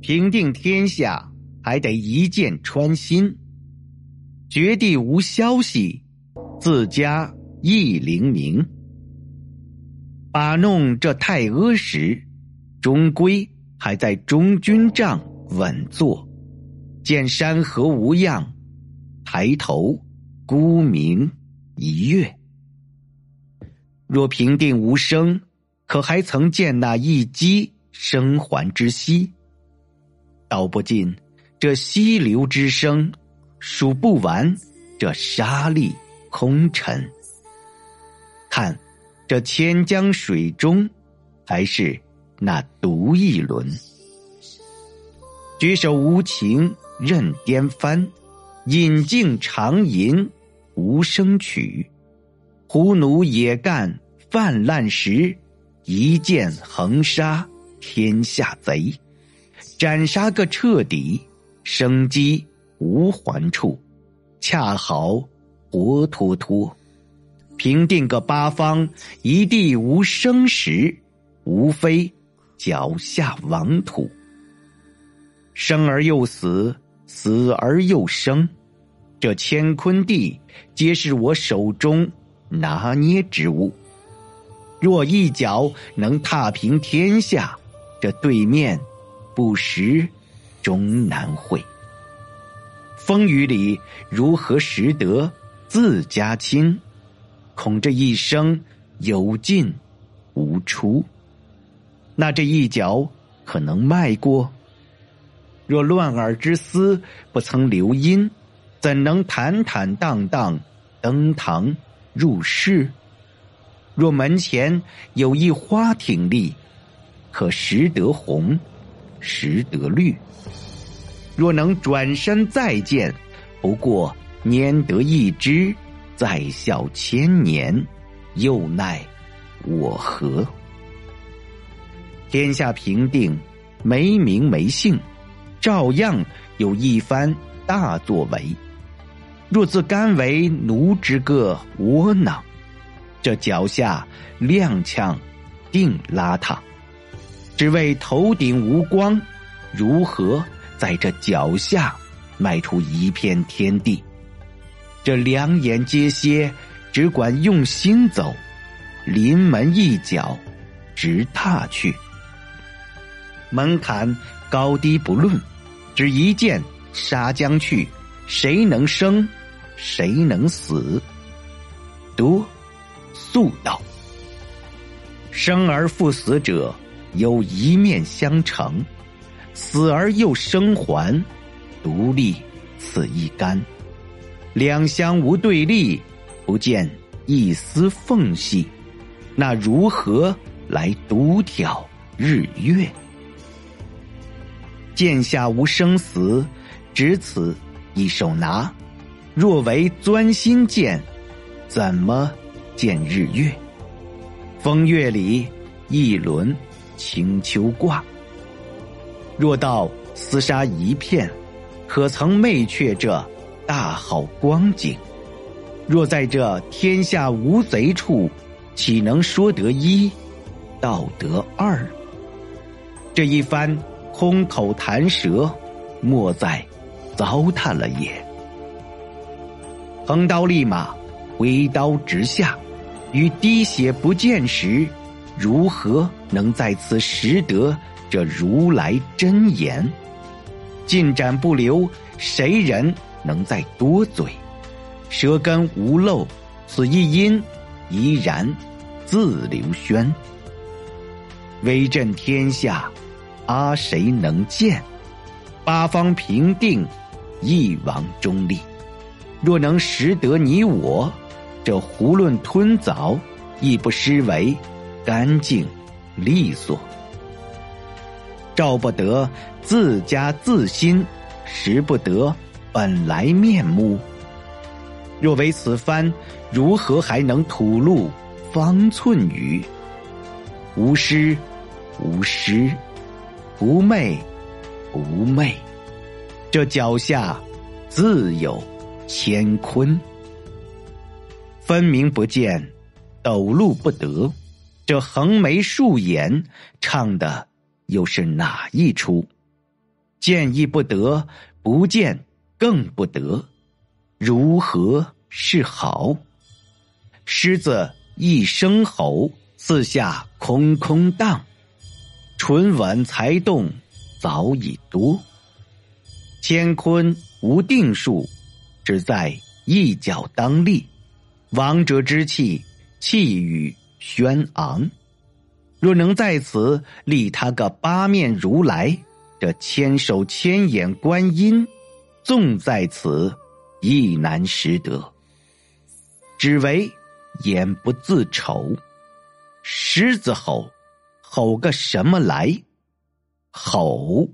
平定天下，还得一箭穿心。绝地无消息，自家亦灵明。把弄这太阿时，终归还在中军帐稳坐。见山河无恙，抬头孤明一跃。若平定无声，可还曾见那一击生还之息？道不尽这溪流之声，数不完这沙砾空尘。看这千江水中，还是那独一轮。举手无情任颠翻，饮尽长吟无声曲。胡奴野干泛滥时，一剑横杀天下贼。斩杀个彻底，生机无还处，恰好活脱脱，平定个八方一地无生时，无非脚下王土。生而又死，死而又生，这乾坤地皆是我手中拿捏之物。若一脚能踏平天下，这对面。不识，终难会。风雨里如何识得自家亲？恐这一生有进无出。那这一脚可能迈过？若乱耳之思不曾留音，怎能坦坦荡荡登堂入室？若门前有一花挺立，可识得红？识得绿，若能转身再见，不过拈得一枝，再笑千年，又奈我何？天下平定，没名没姓，照样有一番大作为。若自甘为奴之个窝囊，这脚下踉跄定邋遢。只为头顶无光，如何在这脚下迈出一片天地？这两眼皆歇，只管用心走，临门一脚直踏去。门槛高低不论，只一剑杀将去，谁能生？谁能死？多速道，生而复死者。有一面相承，死而又生还，独立此一干。两相无对立，不见一丝缝隙，那如何来独挑日月？剑下无生死，只此一手拿。若为钻心剑，怎么见日月？风月里一轮。青丘挂，若到厮杀一片，可曾昧却这大好光景？若在这天下无贼处，岂能说得一，道得二？这一番空口谈舌，莫在糟蹋了也。横刀立马，挥刀直下，与滴血不见时。如何能在此识得这如来真言？进展不留，谁人能再多嘴？舌根无漏，此一音依然自流宣。威震天下，阿谁能见？八方平定，一王中立。若能识得你我，这囫囵吞枣，亦不失为。干净利索，照不得自家自心，识不得本来面目。若为此番，如何还能吐露方寸语？无师，无师，不昧，不昧。这脚下自有乾坤，分明不见，抖露不得。这横眉竖眼，唱的又是哪一出？见亦不得，不见更不得，如何是好？狮子一声吼，四下空空荡，唇吻才动，早已多。乾坤无定数，只在一脚当立。王者之气，气宇轩昂。若能在此立他个八面如来，这千手千眼观音，纵在此，亦难识得。只为眼不自丑。狮子吼，吼个什么来？吼。